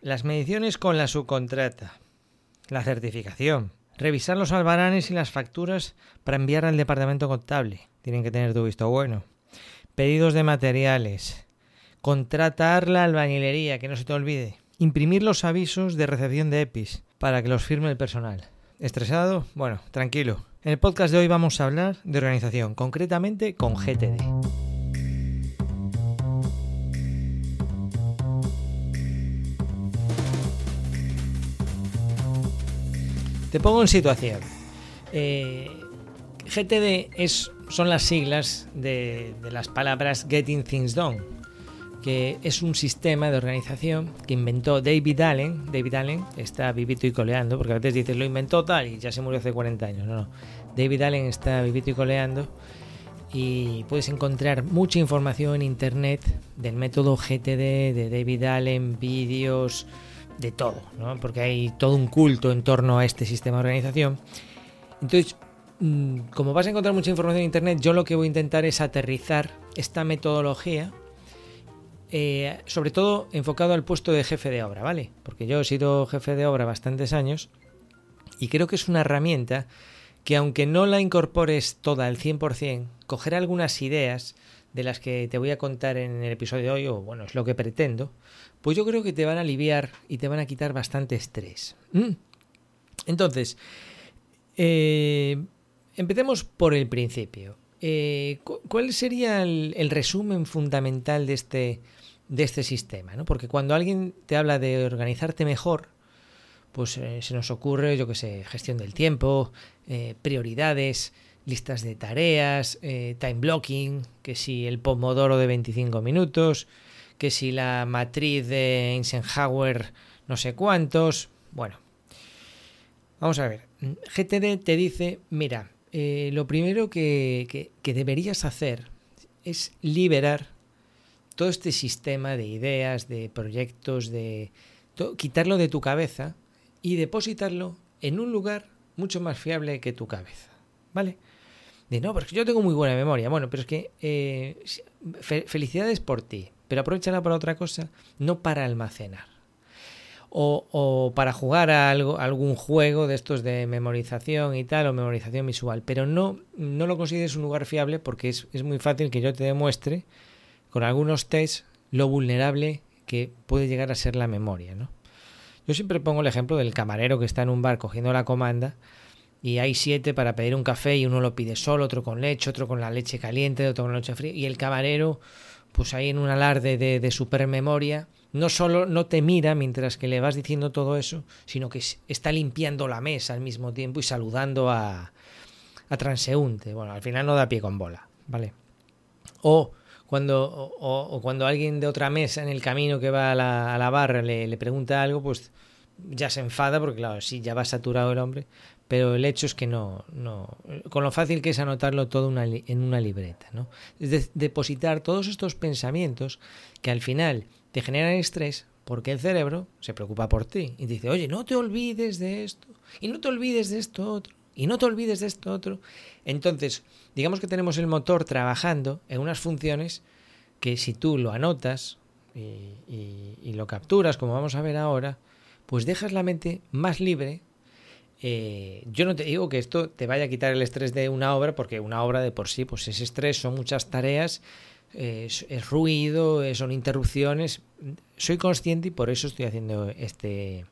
las mediciones con la subcontrata, la certificación, revisar los albaranes y las facturas para enviar al departamento contable. Tienen que tener tu visto bueno. Pedidos de materiales. Contratar la albañilería, que no se te olvide. Imprimir los avisos de recepción de EPIs para que los firme el personal. ¿Estresado? Bueno, tranquilo. En el podcast de hoy vamos a hablar de organización, concretamente con GTD. Te pongo en situación. Eh, GTD es, son las siglas de, de las palabras Getting Things Done, que es un sistema de organización que inventó David Allen. David Allen está vivito y coleando, porque a veces dices lo inventó tal y ya se murió hace 40 años. No, no. David Allen está vivito y coleando y puedes encontrar mucha información en internet del método GTD, de David Allen, vídeos, de todo, ¿no? porque hay todo un culto en torno a este sistema de organización. Entonces, mm, como vas a encontrar mucha información en Internet, yo lo que voy a intentar es aterrizar esta metodología, eh, sobre todo enfocado al puesto de jefe de obra, ¿vale? Porque yo he sido jefe de obra bastantes años y creo que es una herramienta que aunque no la incorpores toda al 100%, coger algunas ideas de las que te voy a contar en el episodio de hoy, o bueno, es lo que pretendo, pues yo creo que te van a aliviar y te van a quitar bastante estrés. ¿Mm? Entonces, eh, empecemos por el principio. Eh, ¿Cuál sería el, resumen fundamental de este, de este sistema? ¿no? Porque cuando alguien te habla de organizarte mejor, pues eh, se nos ocurre, yo que sé, gestión del tiempo, prioridades, listas de tareas, time blocking, que si el pomodoro de 25 minutos, que si la matriz de Eisenhower no sé cuántos. Bueno, vamos a ver. GTD te dice, mira, eh, lo primero que, que, deberías hacer es liberar todo este sistema de ideas, de proyectos, de quitarlo de tu cabeza y depositarlo en un lugar mucho más fiable que tu cabeza. ¿Vale? De no, porque yo tengo muy buena memoria. Bueno, pero es que eh, felicidades por ti pero aprovechala para otra cosa, no para almacenar. O, para jugar a, algo, algún juego de estos de memorización y tal, o memorización visual, pero no, no lo consideres un lugar fiable porque es, es muy fácil que yo te demuestre con algunos tests lo vulnerable que puede llegar a ser la memoria. ¿no? Yo siempre pongo el ejemplo del camarero que está en un bar cogiendo la comanda y hay siete para pedir un café y uno lo pide solo, otro con leche, otro con la leche caliente, otro con la leche fría y el camarero pues ahí en un alarde de, de supermemoria, no solo no te mira mientras que le vas diciendo todo eso, sino que está limpiando la mesa al mismo tiempo y saludando a, a transeúnte. Bueno, al final no da pie con bola, ¿vale? O cuando, o, cuando alguien de otra mesa en el camino que va a la, a la barra le, le, pregunta algo, pues ya se enfada porque, claro, sí, ya va saturado el hombre, pero el hecho es que no, no con lo fácil que es anotarlo todo en una libreta, ¿no? Es depositar todos estos pensamientos que al final te generan estrés porque el cerebro se preocupa por ti y dice, oye, no te olvides de esto, y no te olvides de esto otro, y no te olvides de esto otro. Entonces, digamos que tenemos el motor trabajando en unas funciones que si tú lo anotas y lo capturas, como vamos a ver ahora, pues dejas la mente más libre eh, yo no te digo que esto te vaya a quitar el estrés de una obra, porque una obra de por sí, pues es estrés, son muchas tareas, es, ruido, eh, son interrupciones. Soy consciente y por eso estoy haciendo este,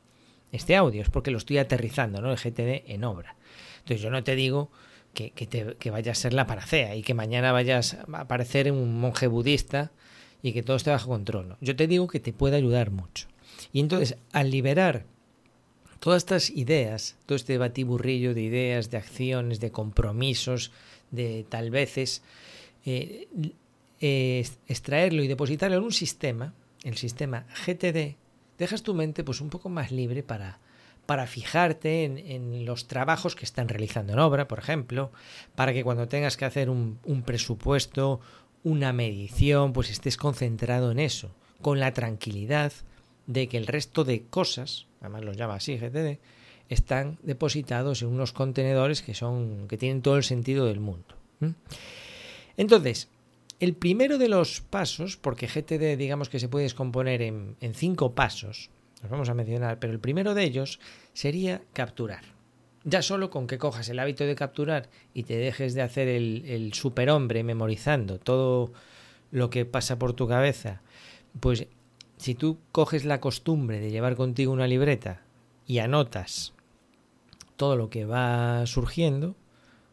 este audio, es porque lo estoy aterrizando, ¿no? El GTD en obra. Entonces yo no te digo que, que, te, que vaya a ser la paracea y que mañana vayas a aparecer un monje budista y que todo esté bajo control. Yo te digo que te puede ayudar mucho. Y entonces, al liberar Todas estas ideas, todo este batiburrillo de ideas, de acciones, de compromisos, de tal veces, eh, extraerlo y depositarlo en un sistema, el sistema GTD, dejas tu mente pues un poco más libre para, para fijarte en, en, los trabajos que están realizando en obra, por ejemplo, para que cuando tengas que hacer un, un presupuesto, una medición, pues estés concentrado en eso, con la tranquilidad de que el resto de cosas, además los llama así GTD, están depositados en unos contenedores que son que tienen todo el sentido del mundo. Entonces, el primero de los pasos, porque GTD digamos que se puede descomponer en, cinco pasos, los vamos a mencionar, pero el primero de ellos sería capturar. Ya solo con que cojas el hábito de capturar y te dejes de hacer el, el superhombre memorizando todo lo que pasa por tu cabeza, pues si tú coges la costumbre de llevar contigo una libreta y anotas todo lo que va surgiendo,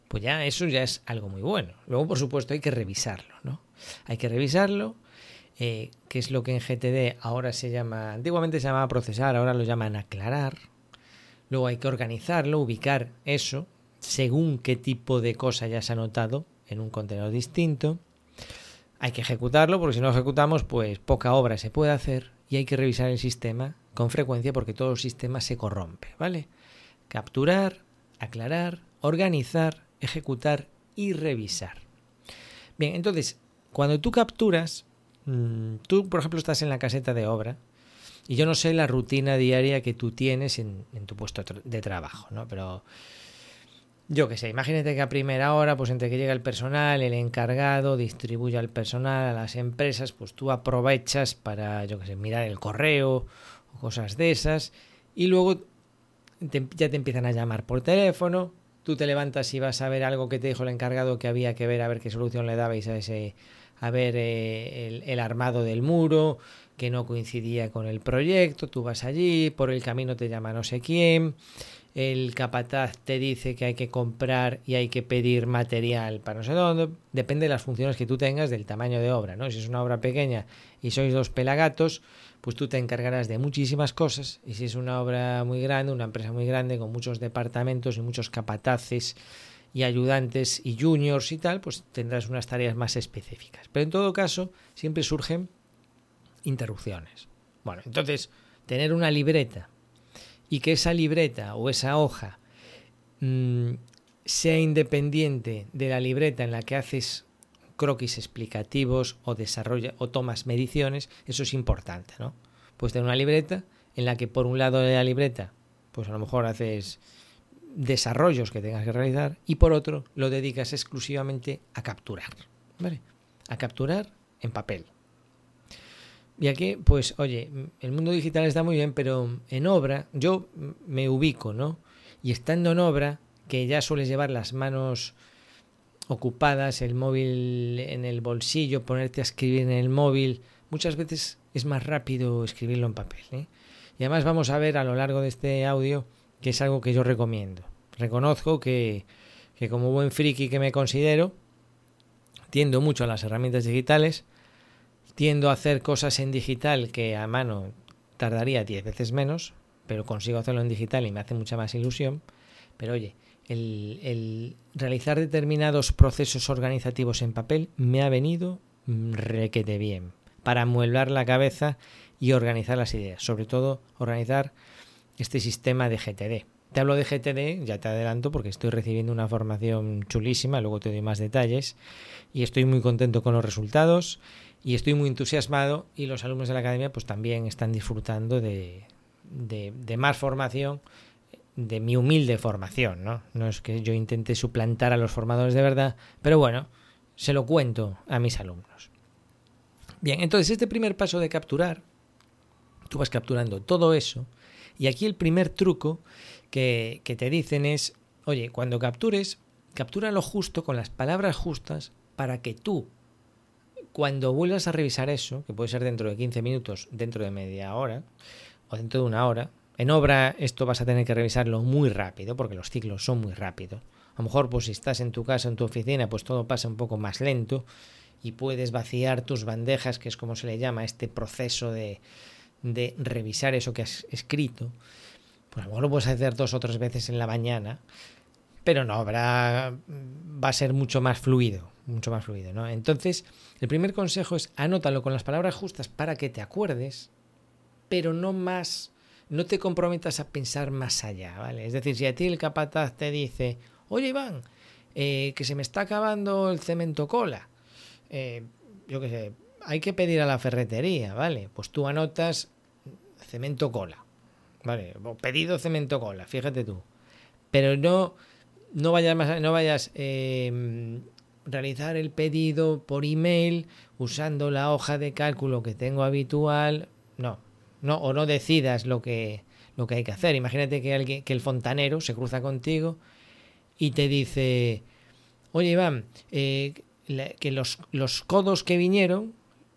pues ya eso ya es algo muy bueno. Luego, por supuesto, hay que revisarlo, ¿no? Hay que revisarlo, eh, que es lo que en GTD ahora se llama, antiguamente se llamaba procesar, ahora lo llaman aclarar. Luego hay que organizarlo, ubicar eso, según qué tipo de cosa ya se ha anotado en un contenedor distinto. Hay que ejecutarlo, porque si no ejecutamos, pues poca obra se puede hacer y hay que revisar el sistema con frecuencia porque todo el sistema se corrompe, ¿vale? Capturar, aclarar, organizar, ejecutar y revisar. Bien, entonces, cuando tú capturas, mm, tú, por ejemplo, estás en la caseta de obra y yo no sé la rutina diaria que tú tienes en, en tu puesto de trabajo, ¿no? Pero yo qué sé, imagínate que a primera hora, pues entre que llega el personal, el encargado distribuye al personal, a las empresas, pues tú aprovechas para, yo qué sé, mirar el correo o cosas de esas, y luego ya te empiezan a llamar por teléfono, tú te levantas y vas a ver algo que te dijo el encargado que había que ver, a ver qué solución le dabais a ese, a ver eh, el, el armado del muro, que no coincidía con el proyecto, tú vas allí, por el camino te llama no sé quién, el capataz te dice que hay que comprar y hay que pedir material para no sé dónde, depende de las funciones que tú tengas, del tamaño de obra, ¿no? Si es una obra pequeña y sois dos pelagatos, pues tú te encargarás de muchísimas cosas, y si es una obra muy grande, una empresa muy grande, con muchos departamentos y muchos capataces y ayudantes y juniors y tal, pues tendrás unas tareas más específicas. Pero en todo caso, siempre surgen interrupciones. Bueno, entonces, tener una libreta y que esa libreta o esa hoja mmm, sea independiente de la libreta en la que haces croquis explicativos o desarrolla o tomas mediciones, eso es importante, ¿no? Pues tener una libreta en la que por un lado de la libreta, pues a lo mejor haces desarrollos que tengas que realizar y por otro lo dedicas exclusivamente a capturar, ¿vale? A capturar en papel. Y aquí, pues, oye, el mundo digital está muy bien, pero en obra yo me ubico, ¿no? Y estando en obra, que ya sueles llevar las manos ocupadas, el móvil en el bolsillo, ponerte a escribir en el móvil, muchas veces es más rápido escribirlo en papel. ¿eh? Y además vamos a ver a lo largo de este audio que es algo que yo recomiendo. Reconozco que, que como buen friki que me considero, tiendo mucho a las herramientas digitales, Tiendo a hacer cosas en digital que a mano tardaría 10 veces menos, pero consigo hacerlo en digital y me hace mucha más ilusión. Pero oye, el, realizar determinados procesos organizativos en papel me ha venido requete bien para amueblar la cabeza y organizar las ideas, sobre todo organizar este sistema de GTD. Te hablo de GTD, ya te adelanto, porque estoy recibiendo una formación chulísima, luego te doy más detalles, y estoy muy contento con los resultados y estoy muy entusiasmado y los alumnos de la academia pues también están disfrutando de, de, más formación de mi humilde formación, ¿no? No es que yo intente suplantar a los formadores de verdad, pero bueno, se lo cuento a mis alumnos. Bien, entonces este primer paso de capturar, tú vas capturando todo eso, y aquí el primer truco que, que te dicen es, oye, cuando captures, captura lo justo con las palabras justas para que tú cuando vuelvas a revisar eso, que puede ser dentro de 15 minutos, dentro de media hora o dentro de una hora, en obra esto vas a tener que revisarlo muy rápido porque los ciclos son muy rápidos. A lo mejor pues si estás en tu casa, en tu oficina, pues todo pasa un poco más lento y puedes vaciar tus bandejas, que es como se le llama este proceso de, revisar eso que has escrito. Pues a lo mejor lo puedes hacer dos o tres veces en la mañana, pero no, habrá, va a ser mucho más fluido, mucho más fluido, ¿no? Entonces, el primer consejo es anótalo con las palabras justas para que te acuerdes, pero no más, no te comprometas a pensar más allá, ¿vale? Es decir, si a ti el capataz te dice, oye Iván, eh, que se me está acabando el cemento cola, eh, yo qué sé, hay que pedir a la ferretería, ¿vale? Pues tú anotas cemento cola, ¿vale? O pedido cemento cola, fíjate tú. Pero no no vayas, más, no vayas eh, realizar el pedido por email usando la hoja de cálculo que tengo habitual. No, no, o no decidas lo que, lo que hay que hacer. Imagínate que, alguien, que el fontanero se cruza contigo y te dice, oye Iván, eh, que los, los, codos que vinieron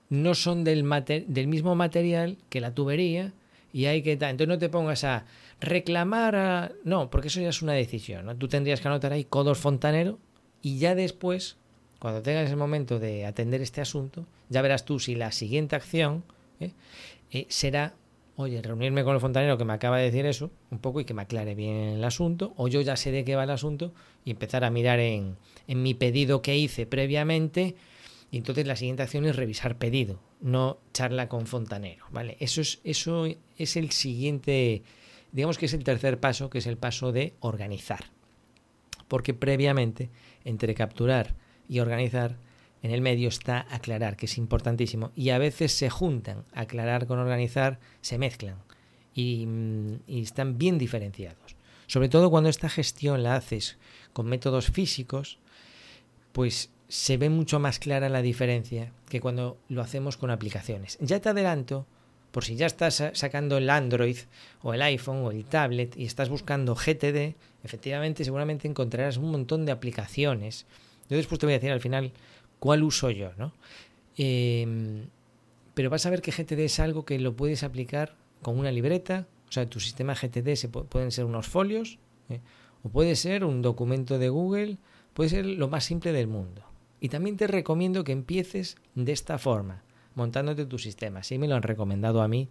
no son del, del mismo material que la tubería y hay que... Entonces no te pongas a reclamar a... No, porque eso ya es una decisión. ¿no? Tú tendrías que anotar ahí codos fontanero y ya después, cuando tengas el momento de atender este asunto, ya verás tú si la siguiente acción ¿eh? Eh, será, oye, reunirme con el fontanero que me acaba de decir eso, un poco y que me aclare bien el asunto, o yo ya sé de qué va el asunto y empezar a mirar en, en mi pedido que hice previamente. Y entonces la siguiente acción es revisar pedido, no charla con fontanero, ¿vale? Eso es, eso es el siguiente, digamos que es el tercer paso, que es el paso de organizar. Porque previamente, entre capturar y organizar, en el medio está aclarar, que es importantísimo. Y a veces se juntan, aclarar con organizar, se mezclan y, mm, y, están bien diferenciados. Sobre todo cuando esta gestión la haces con métodos físicos, pues se ve mucho más clara la diferencia que cuando lo hacemos con aplicaciones. Ya te adelanto, por si ya estás sacando el Android o el iPhone o el tablet y estás buscando GTD, efectivamente seguramente encontrarás un montón de aplicaciones. Yo después te voy a decir al final cuál uso yo, ¿no? Em, pero vas a ver que GTD es algo que lo puedes aplicar con una libreta, o sea, tu sistema GTD se pueden ser unos folios, ¿eh? o puede ser un documento de Google, puede ser lo más simple del mundo. Y también te recomiendo que empieces de esta forma, montándote tu sistema. Sí me lo han recomendado a mí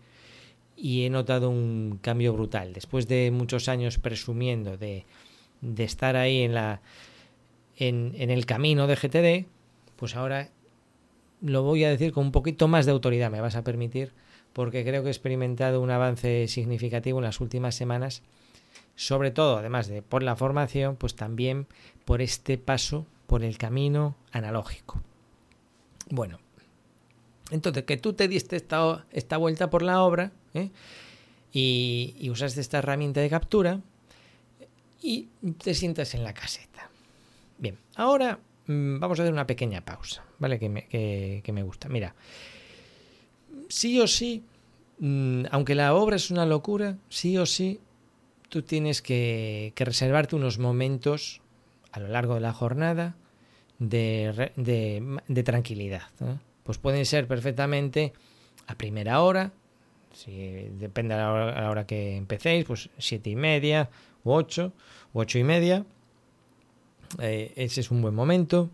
y he notado un cambio brutal. Después de muchos años presumiendo de, estar ahí en, en el camino de GTD, pues ahora lo voy a decir con un poquito más de autoridad, me vas a permitir, porque creo que he experimentado un avance significativo en las últimas semanas, sobre todo, además de por la formación, pues también por este paso por el camino analógico. Bueno, entonces que tú te diste esta, esta vuelta por la obra ¿eh? y, usaste esta herramienta de captura y te sientas en la caseta. Bien, ahora Mm, vamos a hacer una pequeña pausa, ¿vale? Que me, que, me gusta. Mira, sí o sí, mm, aunque la obra es una locura, sí o sí, tú tienes que, reservarte unos momentos a lo largo de la jornada de, de, tranquilidad. Pues pueden ser perfectamente a primera hora, si depende a la, hora, que empecéis, pues siete y media, u ocho, u ocho y media, eh, ese es un buen momento.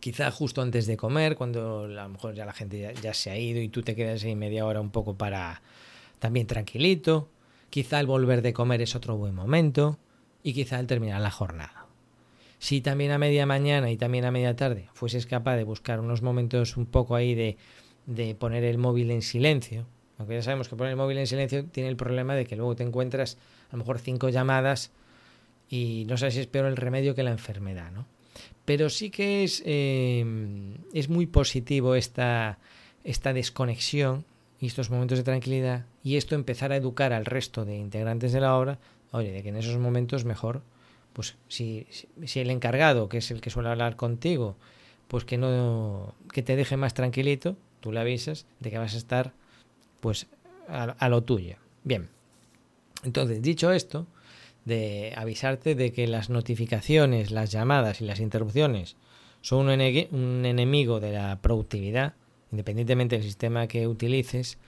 Quizá justo antes de comer, cuando a lo mejor ya la gente ya, se ha ido y tú te quedas ahí media hora un poco para también tranquilito. Quizá el volver de comer es otro buen momento. Y quizá al terminar la jornada. Si también a media mañana y también a media tarde fueses capaz de buscar unos momentos un poco ahí de, de poner el móvil en silencio, aunque ya sabemos que poner el móvil en silencio tiene el problema de que luego te encuentras a lo mejor cinco llamadas y no sé si es peor el remedio que la enfermedad, ¿no? Pero sí que es, em, es muy positivo esta, esta desconexión y estos momentos de tranquilidad y esto empezar a educar al resto de integrantes de la obra, oye, de que en esos momentos mejor, pues si, si el encargado, que es el que suele hablar contigo, pues que no que te deje más tranquilito, tú le avisas de que vas a estar pues a, a lo tuyo. Bien. Entonces, dicho esto, de avisarte de que las notificaciones, las llamadas y las interrupciones son un, enemigo de la productividad, independientemente del sistema que utilices,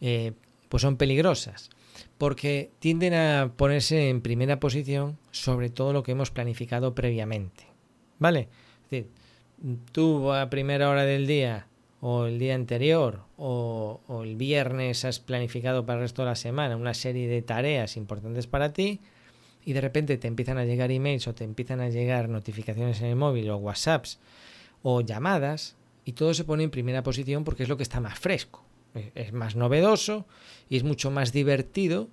eh, pues son peligrosas, porque tienden a ponerse en primera posición sobre todo lo que hemos planificado previamente. ¿Vale? Es decir, tú a primera hora del día o el día anterior o, o el viernes has planificado para el resto de la semana una serie de tareas importantes para ti, y de repente te empiezan a llegar emails o te empiezan a llegar notificaciones en el móvil o WhatsApps o llamadas y todo se pone en primera posición porque es lo que está más fresco, es más novedoso y es mucho más divertido.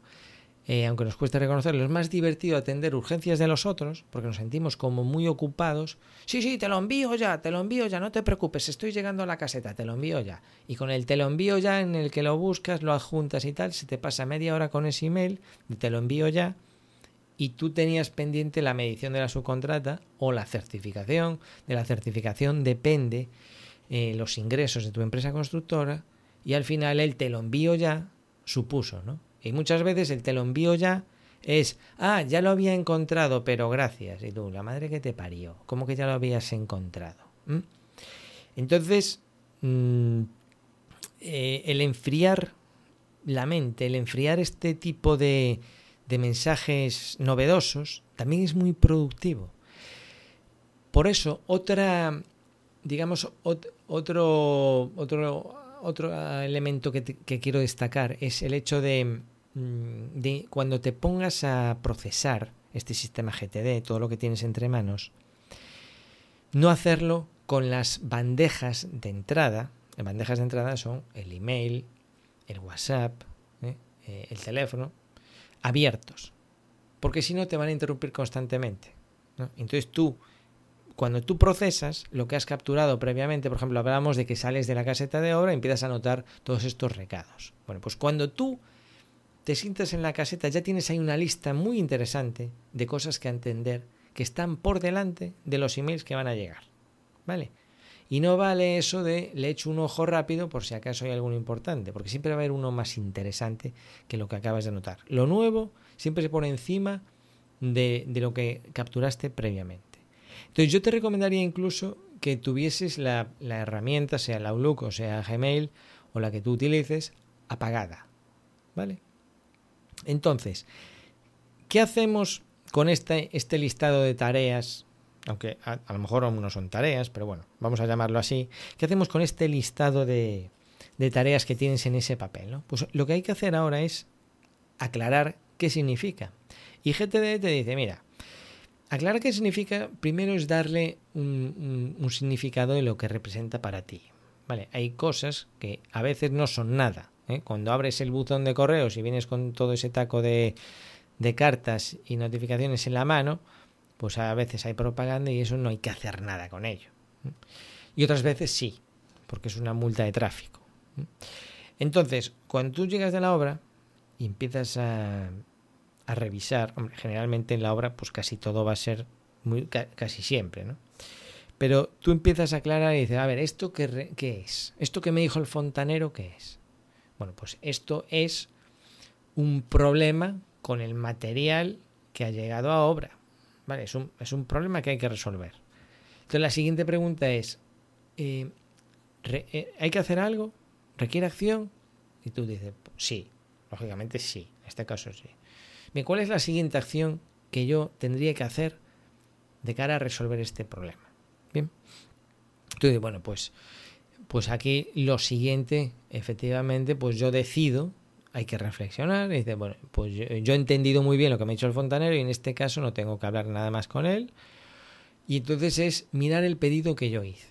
Eh, aunque nos cueste reconocerlo, es más divertido atender urgencias de los otros, porque nos sentimos como muy ocupados. Sí, sí, te lo envío ya, te lo envío ya, no te preocupes, estoy llegando a la caseta, te lo envío ya. Y con el te lo envío ya en el que lo buscas, lo adjuntas y tal, se te pasa media hora con ese email, te lo envío ya, y tú tenías pendiente la medición de la subcontrata o la certificación. De la certificación depende eh, los ingresos de tu empresa constructora y al final el te lo envío ya supuso, ¿no? Y muchas veces el te lo envío ya es, ah, ya lo había encontrado, pero gracias. Y tú, la madre que te parió, ¿cómo que ya lo habías encontrado? Entonces, mm, eh, el enfriar la mente, el enfriar este tipo de, de mensajes novedosos, también es muy productivo. Por eso, otra, digamos, otro, otro, otro elemento que, quiero destacar es el hecho de Mm, de cuando te pongas a procesar este sistema GTD, todo lo que tienes entre manos, no hacerlo con las bandejas de entrada. Las bandejas de entrada son el email, el WhatsApp, ¿eh? Eh, el teléfono, abiertos. Porque si no te van a interrumpir constantemente. Entonces tú, cuando tú procesas lo que has capturado previamente, por ejemplo, hablábamos de que sales de la caseta de obra y empiezas a notar todos estos recados. Bueno, pues cuando tú te sientas en la caseta, ya tienes ahí una lista muy interesante de cosas que entender que están por delante de los emails que van a llegar. ¿Vale? Y no vale eso de le echo un ojo rápido por si acaso hay algo importante, porque siempre va a haber uno más interesante que lo que acabas de notar. Lo nuevo siempre se pone encima de, lo que capturaste previamente. Entonces yo te recomendaría incluso que tuvieses la, la herramienta, sea el Outlook o sea Gmail o la que tú utilices, apagada. ¿Vale? Entonces, ¿qué hacemos con este, este listado de tareas? Aunque a, lo mejor aún no son tareas, pero bueno, vamos a llamarlo así. ¿Qué hacemos con este listado de, de tareas que tienes en ese papel? Pues lo que hay que hacer ahora es aclarar qué significa. Y GTD te dice, mira, aclarar qué significa, primero es darle un, significado de lo que representa para ti. Vale, hay cosas que a veces no son nada, ¿eh? Cuando abres el buzón de correos y vienes con todo ese taco de, de cartas y notificaciones en la mano, pues a veces hay propaganda y eso no hay que hacer nada con ello. Y otras veces sí, porque es una multa de tráfico. Entonces, cuando tú llegas de la obra y empiezas a, a revisar, generalmente en la obra pues casi todo va a ser muy, casi siempre, ¿no? Pero tú empiezas a aclarar y dices, a ver, ¿esto qué, qué es? ¿Esto que me dijo el fontanero qué es? Bueno, pues esto es un problema con el material que ha llegado a obra. ¿Vale? Es un, es un problema que hay que resolver. Entonces la siguiente pregunta es, eh, eh, ¿hay que hacer algo? ¿Requiere acción? Y tú dices, sí, lógicamente sí, en este caso sí. ¿Cuál es la siguiente acción que yo tendría que hacer de cara a resolver este problema? Bien. Entonces, bueno, pues pues aquí lo siguiente, efectivamente, pues yo decido, hay que reflexionar, y dice, bueno, pues yo, he entendido muy bien lo que me ha dicho el fontanero y en este caso no tengo que hablar nada más con él. Y entonces es mirar el pedido que yo hice.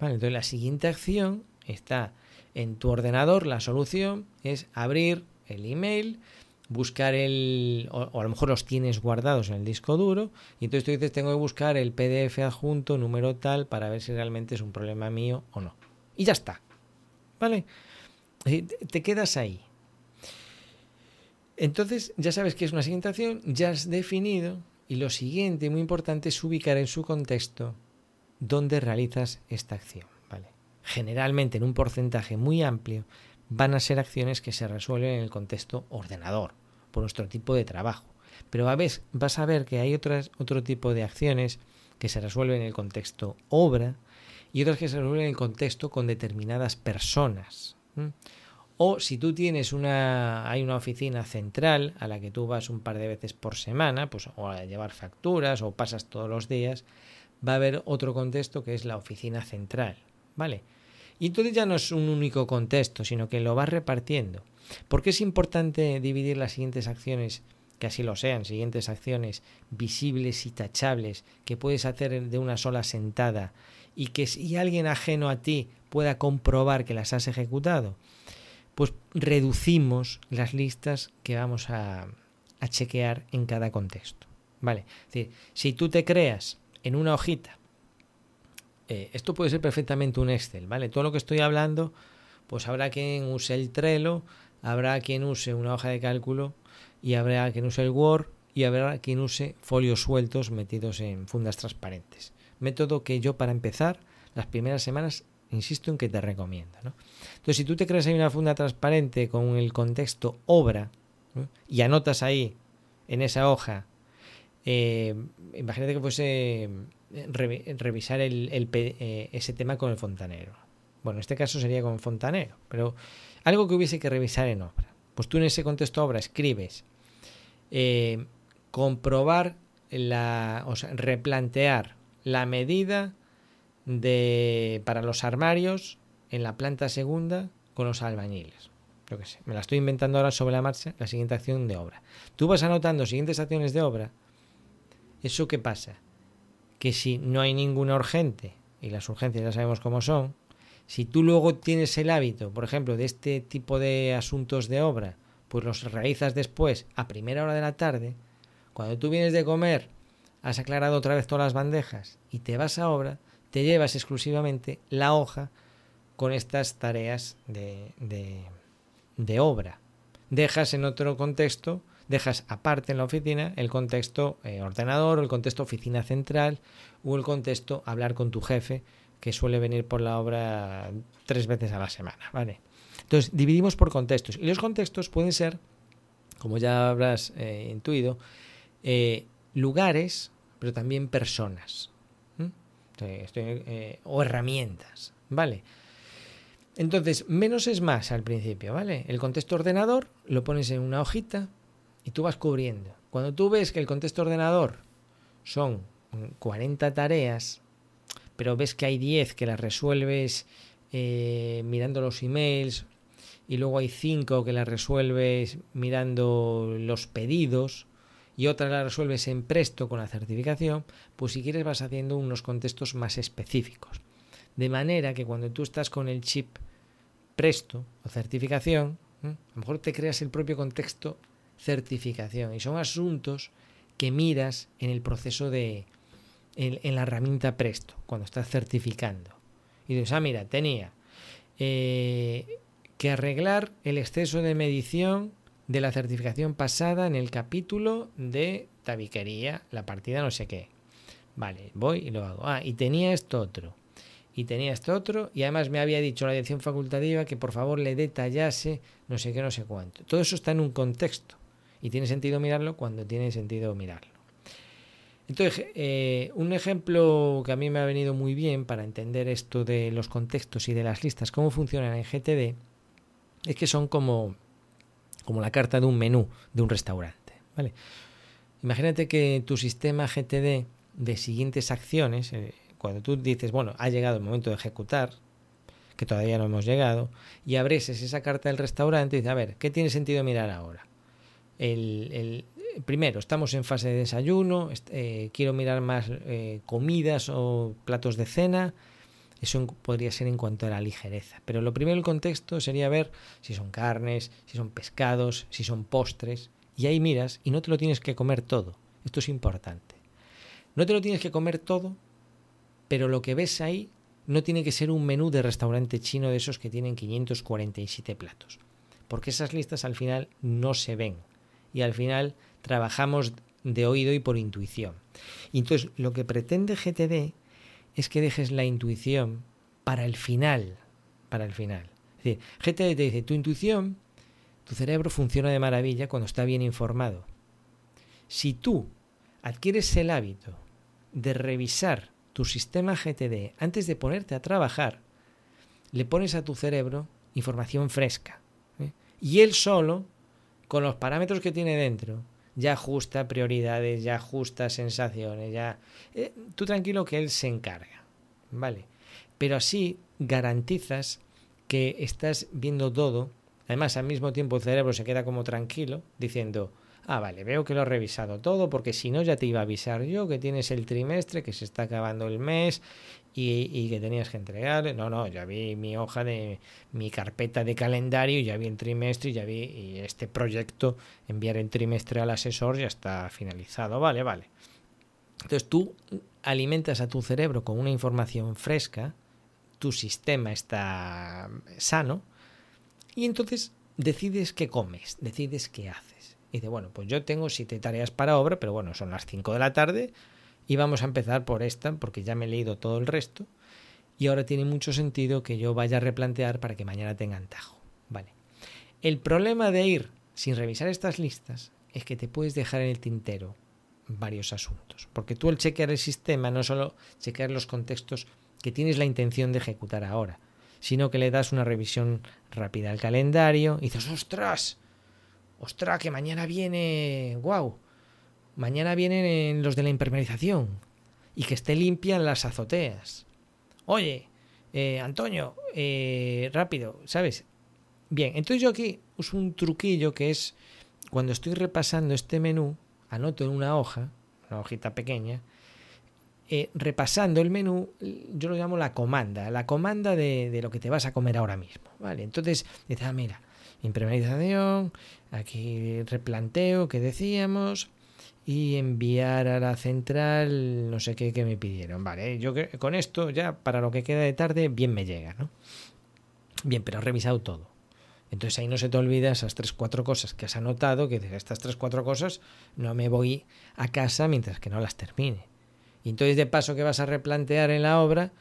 Vale, entonces la siguiente acción está en tu ordenador, la solución es abrir el email, buscar el, o, a lo mejor los tienes guardados en el disco duro, y entonces tú dices, tengo que buscar el PDF adjunto, número tal, para ver si realmente es un problema mío o no. Y ya está. ¿Vale? Te quedas ahí. Entonces, ya sabes que es una siguiente acción, ya has definido, y lo siguiente, muy importante, es ubicar en su contexto dónde realizas esta acción. ¿vale? Generalmente, en un porcentaje muy amplio, van a ser acciones que se resuelven en el contexto ordenador, por nuestro tipo de trabajo. Pero a veces vas a ver que hay otras, otro tipo de acciones que se resuelven en el contexto obra, y otras que se resuelven en el contexto con determinadas personas. O si tú tienes una, hay una oficina central a la que tú vas un par de veces por semana, pues o a llevar facturas o pasas todos los días, va a haber otro contexto que es la oficina central, ¿vale? Y entonces ya no es un único contexto, sino que lo vas repartiendo. ¿Por qué es importante dividir las siguientes acciones, que así lo sean, siguientes acciones visibles y tachables, que puedes hacer de una sola sentada y que si alguien ajeno a ti pueda comprobar que las has ejecutado, pues reducimos las listas que vamos a, chequear en cada contexto. ¿Vale? Es decir, si tú te creas en una hojita, eh, esto puede ser perfectamente un Excel, ¿vale? Todo lo que estoy hablando, pues habrá quien use el Trello, habrá quien use una hoja de cálculo y habrá quien use el Word y habrá quien use folios sueltos metidos en fundas transparentes método que yo para empezar las primeras semanas insisto en que te recomiendo. Entonces, si tú te creas ahí una funda transparente con el contexto obra y anotas ahí en esa hoja, eh, imagínate que fuese eh, revisar eh, ese tema con el fontanero. Bueno, en este caso sería con fontanero, pero algo que hubiese que revisar en obra. Pues tú en ese contexto obra escribes comprobar la, o sea, replantear la medida de para los armarios en la planta segunda con los albañiles. Yo que sé, me la estoy inventando ahora sobre la marcha, la siguiente acción de obra. Tú vas anotando siguientes acciones de obra. ¿Eso qué pasa? Que si no hay ninguna urgente, y las urgencias ya sabemos cómo son, si tú luego tienes el hábito, por ejemplo, de este tipo de asuntos de obra, pues los realizas después a primera hora de la tarde, cuando tú vienes de comer, has aclarado otra vez todas las bandejas y te vas a obra, te llevas exclusivamente la hoja con estas tareas de, de, obra. Dejas en otro contexto, dejas aparte en la oficina el contexto eh, ordenador el contexto oficina central o el contexto hablar con tu jefe que suele venir por la obra tres veces a la semana, ¿vale? Entonces, dividimos por contextos. Y los contextos pueden ser, como ya habrás eh, intuido, eh, lugares, pero también personas. Eh, o herramientas, ¿vale? Entonces, menos es más al principio, ¿vale? El contexto ordenador lo pones en una hojita y tú vas cubriendo. Cuando tú ves que el contexto ordenador son 40 tareas, pero ves que hay 10 que las resuelves eh, mirando los emails y luego hay 5 que las resuelves mirando los pedidos, y otra la resuelves en Presto con la certificación, pues si quieres vas haciendo unos contextos más específicos. De manera que cuando tú estás con el chip Presto o certificación, a lo mejor te creas el propio contexto certificación y son asuntos que miras en el proceso de en, la herramienta Presto cuando estás certificando y dices ah mira tenía eh, que arreglar el exceso de medición de la certificación pasada en el capítulo de tabiquería, la partida no sé qué. Vale, voy y lo hago. Ah, y tenía esto otro. Y tenía esto otro. Y además me había dicho la dirección facultativa que por favor le detallase no sé qué, no sé cuánto. Todo eso está en un contexto. Y tiene sentido mirarlo cuando tiene sentido mirarlo. Entonces, eh, un ejemplo que a mí me ha venido muy bien para entender esto de los contextos y de las listas, cómo funcionan en GTD, es que son como como la carta de un menú de un restaurante. ¿vale? Imagínate que tu sistema GTD de siguientes acciones, eh, cuando tú dices, bueno, ha llegado el momento de ejecutar, que todavía no hemos llegado, y abres esa carta del restaurante y dices, a ver, ¿qué tiene sentido mirar ahora? El, primero, estamos en fase de desayuno, eh, quiero mirar más eh, comidas o platos de cena, eso podría ser en cuanto a la ligereza. Pero lo primero, el contexto sería ver si son carnes, si son pescados, si son postres. Y ahí miras y no te lo tienes que comer todo. Esto es importante. No te lo tienes que comer todo, pero lo que ves ahí no tiene que ser un menú de restaurante chino de esos que tienen 547 platos. Porque esas listas al final no se ven. Y al final trabajamos de oído y por intuición. Y entonces lo que pretende GTD es que dejes la intuición para el final, para el final. Es decir, GTD te dice, tu intuición, tu cerebro funciona de maravilla cuando está bien informado. Si tú adquieres el hábito de revisar tu sistema GTD antes de ponerte a trabajar, le pones a tu cerebro información fresca. ¿eh? Y él solo, con los parámetros que tiene dentro, ya ajusta prioridades, ya ajusta sensaciones, ya... Eh, tú tranquilo que él se encarga, ¿vale? Pero así garantizas que estás viendo todo, además al mismo tiempo el cerebro se queda como tranquilo, diciendo, ah, vale, veo que lo he revisado todo, porque si no ya te iba a avisar yo que tienes el trimestre, que se está acabando el mes y, que tenías que entregar. No, no, ya vi mi hoja de mi carpeta de calendario, ya vi el trimestre, ya vi este proyecto, enviar el trimestre al asesor ya está finalizado. Vale, vale. Entonces tú alimentas a tu cerebro con una información fresca, tu sistema está sano y entonces decides qué comes, decides qué haces. Y dice, bueno, pues yo tengo siete tareas para obra, pero bueno, son las cinco de la tarde, y vamos a empezar por esta, porque ya me he leído todo el resto. y ahora tiene mucho sentido que yo vaya a replantear para que mañana tenga antajo. Vale. El problema de ir sin revisar estas listas es que te puedes dejar en el tintero varios asuntos, porque tú el chequear el sistema no solo chequear los contextos que tienes la intención de ejecutar ahora, sino que le das una revisión rápida al calendario y dices, ostras, ostras, que mañana viene, wow, mañana vienen los de la impermeabilización y que esté limpia las azoteas. Oye, eh, Antonio, eh, rápido, ¿sabes? Bien, entonces yo aquí uso un truquillo que es cuando estoy repasando este menú, anoto en una hoja, una hojita pequeña, eh, repasando el menú, yo lo llamo la comanda, la comanda de, lo que te vas a comer ahora mismo. ¿vale? Entonces, ah, mira, impermeabilización, aquí replanteo que decíamos, y enviar a la central no sé qué me pidieron. Vale, yo con esto ya para lo que queda de tarde bien me llega, ¿no? Bien, pero has revisado todo. Entonces ahí no se te olvida esas tres, cuatro cosas que has anotado, que de estas tres, cuatro cosas no me voy a casa mientras que no las termine. Y entonces de paso que vas a replantear en la obra,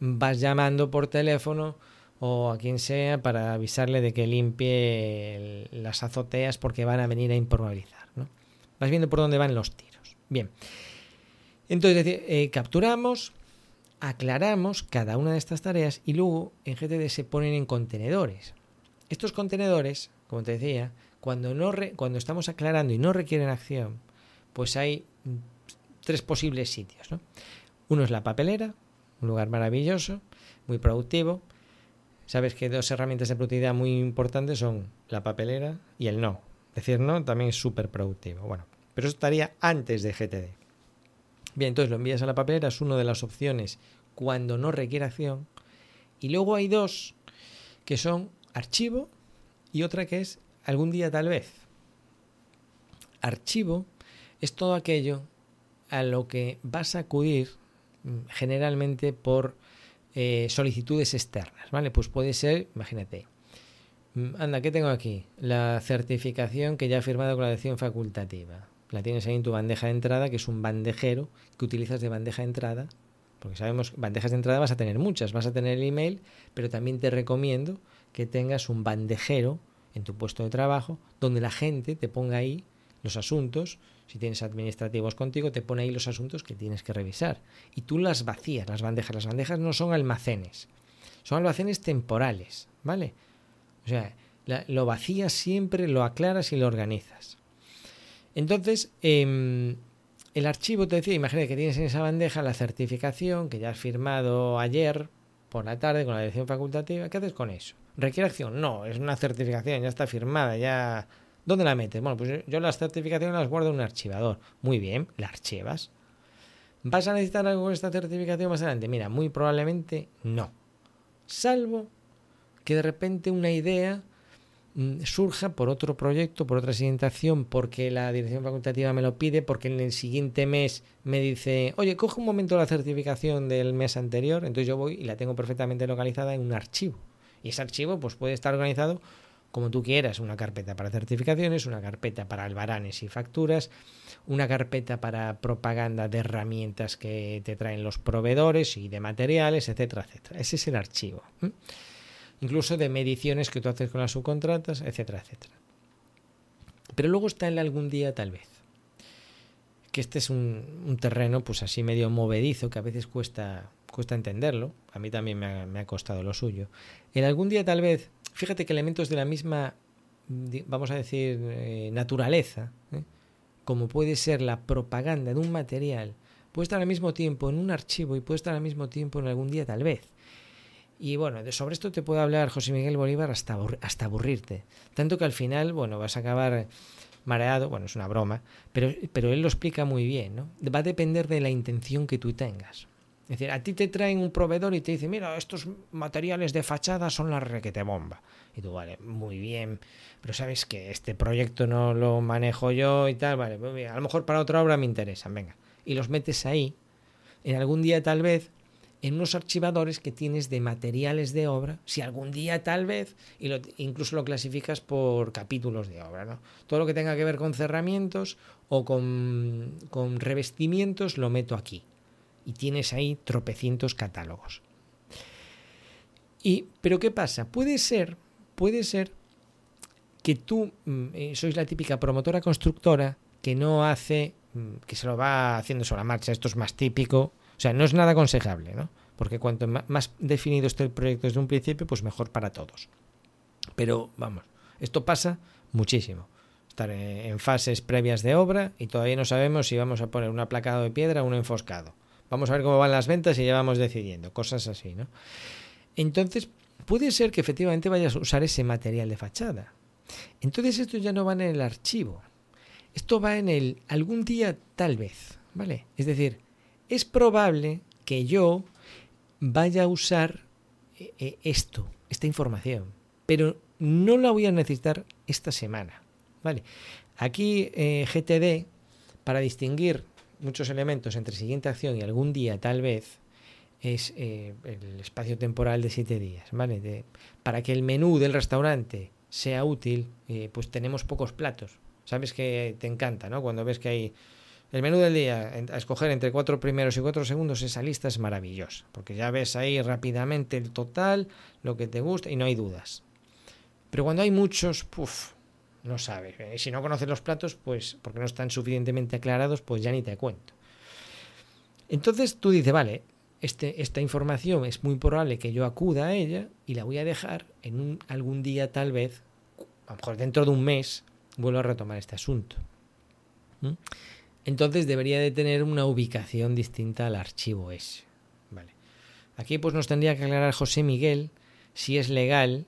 vas llamando por teléfono o a quien sea para avisarle de que limpie las azoteas porque van a venir a impermeabilizar. Vas viendo por dónde van los tiros. Bien. Entonces eh, capturamos, aclaramos cada una de estas tareas y luego en GTD se ponen en contenedores. Estos contenedores, como te decía, cuando, no cuando estamos aclarando y no requieren acción, pues hay tres posibles sitios. Uno es la papelera, un lugar maravilloso, muy productivo. Sabes que dos herramientas de productividad muy importantes son la papelera y el no. Decir no también es súper productivo. Bueno, pero eso estaría antes de GTD. Bien, entonces lo envías a la papelera, es una de las opciones cuando no requiere acción. Y luego hay dos que son archivo y otra que es algún día tal vez. Archivo es todo aquello a lo que vas a acudir mm, generalmente por eh, solicitudes externas, ¿vale? Pues puede ser, imagínate, anda, ¿qué tengo aquí? La certificación que ya he firmado con la dirección facultativa. La tienes ahí en tu bandeja de entrada, que es un bandejero que utilizas de bandeja de entrada, porque sabemos bandejas de entrada vas a tener muchas, vas a tener el email, pero también te recomiendo que tengas un bandejero en tu puesto de trabajo donde la gente te ponga ahí los asuntos, si tienes administrativos contigo, te pone ahí los asuntos que tienes que revisar. Y tú las vacías, las bandejas. Las bandejas no son almacenes, son almacenes temporales, ¿vale? O sea, lo vacías siempre, lo aclaras y lo organizas. Entonces, em, el archivo te decía, imagínate que tienes en esa bandeja la certificación que ya has firmado ayer por la tarde con la dirección facultativa. ¿Qué haces con eso? ¿Requiere acción? No, es una certificación, ya está firmada, ya... ¿Dónde la metes? Bueno, pues yo las certificaciones las guardo en un archivador. Muy bien, la archivas. ¿Vas a necesitar algo con esta certificación más adelante? Mira, muy probablemente no. Salvo que de repente una idea mm, surja por otro proyecto, por otra acción, porque la dirección facultativa me lo pide, porque en el siguiente mes me dice, oye, coge un momento la certificación del mes anterior, entonces yo voy y la tengo perfectamente localizada en un archivo. Y ese archivo pues, puede estar organizado como tú quieras, una carpeta para certificaciones, una carpeta para albaranes y facturas, una carpeta para propaganda de herramientas que te traen los proveedores y de materiales, etcétera, etcétera. Ese es el archivo. Incluso de mediciones que tú haces con las subcontratas, etcétera, etcétera. Pero luego está el algún día tal vez. Que este es un, un terreno pues así medio movedizo que a veces cuesta cuesta entenderlo, a mí también me ha, costado lo suyo. En algún día tal vez, fíjate que elementos de la misma, vamos a decir, eh, naturaleza, ¿eh? como puede ser la propaganda de un material, puede estar al mismo tiempo en un archivo y puede estar al mismo tiempo en algún día tal vez. Y bueno, sobre esto te puedo hablar José Miguel Bolívar hasta, hasta aburrirte. Tanto que al final, bueno, vas a acabar mareado, bueno, es una broma, pero, pero él lo explica muy bien, ¿no? Va a depender de la intención que tú tengas. Es decir, a ti te traen un proveedor y te dice, mira, estos materiales de fachada son la requete bomba. Y tú, vale, muy bien, pero sabes que este proyecto no lo manejo yo y tal, vale, pues a lo mejor para otra obra me interesan, venga. Y los metes ahí, en algún día tal vez, en unos archivadores que tienes de materiales de obra, si algún día tal vez, y lo, incluso lo clasificas por capítulos de obra, ¿no? Todo lo que tenga que ver con cerramientos o con, con revestimientos lo meto aquí y tienes ahí tropecientos catálogos. Y, pero ¿qué pasa? Puede ser, puede ser que tú mm, eh, sois la típica promotora constructora que no hace, mm, que se lo va haciendo sobre la marcha. Esto es más típico. O sea, no es nada aconsejable, ¿no? Porque cuanto más definido esté el proyecto desde un principio, pues mejor para todos. Pero vamos, esto pasa muchísimo. Estar en fases previas de obra y todavía no sabemos si vamos a poner un aplacado de piedra o un enfoscado. Vamos a ver cómo van las ventas y ya vamos decidiendo, cosas así, ¿no? Entonces, puede ser que efectivamente vayas a usar ese material de fachada. Entonces esto ya no va en el archivo. Esto va en el algún día tal vez, ¿vale? Es decir, es probable que yo vaya a usar eh, eh, esto, esta información, pero no la voy a necesitar esta semana, ¿vale? Aquí eh, GTD, para distinguir muchos elementos entre siguiente acción y algún día tal vez, es el espacio temporal de siete días, ¿vale? para que el menú del restaurante sea útil, pues tenemos pocos platos. Sabes que te encanta, ¿no? Cuando ves que hay el menú del día, a escoger entre cuatro primeros y cuatro segundos, esa lista es maravillosa, porque ya ves ahí rápidamente el total, lo que te gusta y no hay dudas. Pero cuando hay muchos, puff, no sabes. Y eh, si no conoces los platos, pues porque no están suficientemente aclarados, pues ya ni te cuento. Entonces tú dices, vale, este, esta información es muy probable que yo acuda a ella y la voy a dejar en un, algún día tal vez, a lo mejor dentro de un mes, vuelvo a retomar este asunto. Entonces debería de tener una ubicación distinta al archivo ese. Vale. Aquí pues nos tendría que aclarar José Miguel si es legal,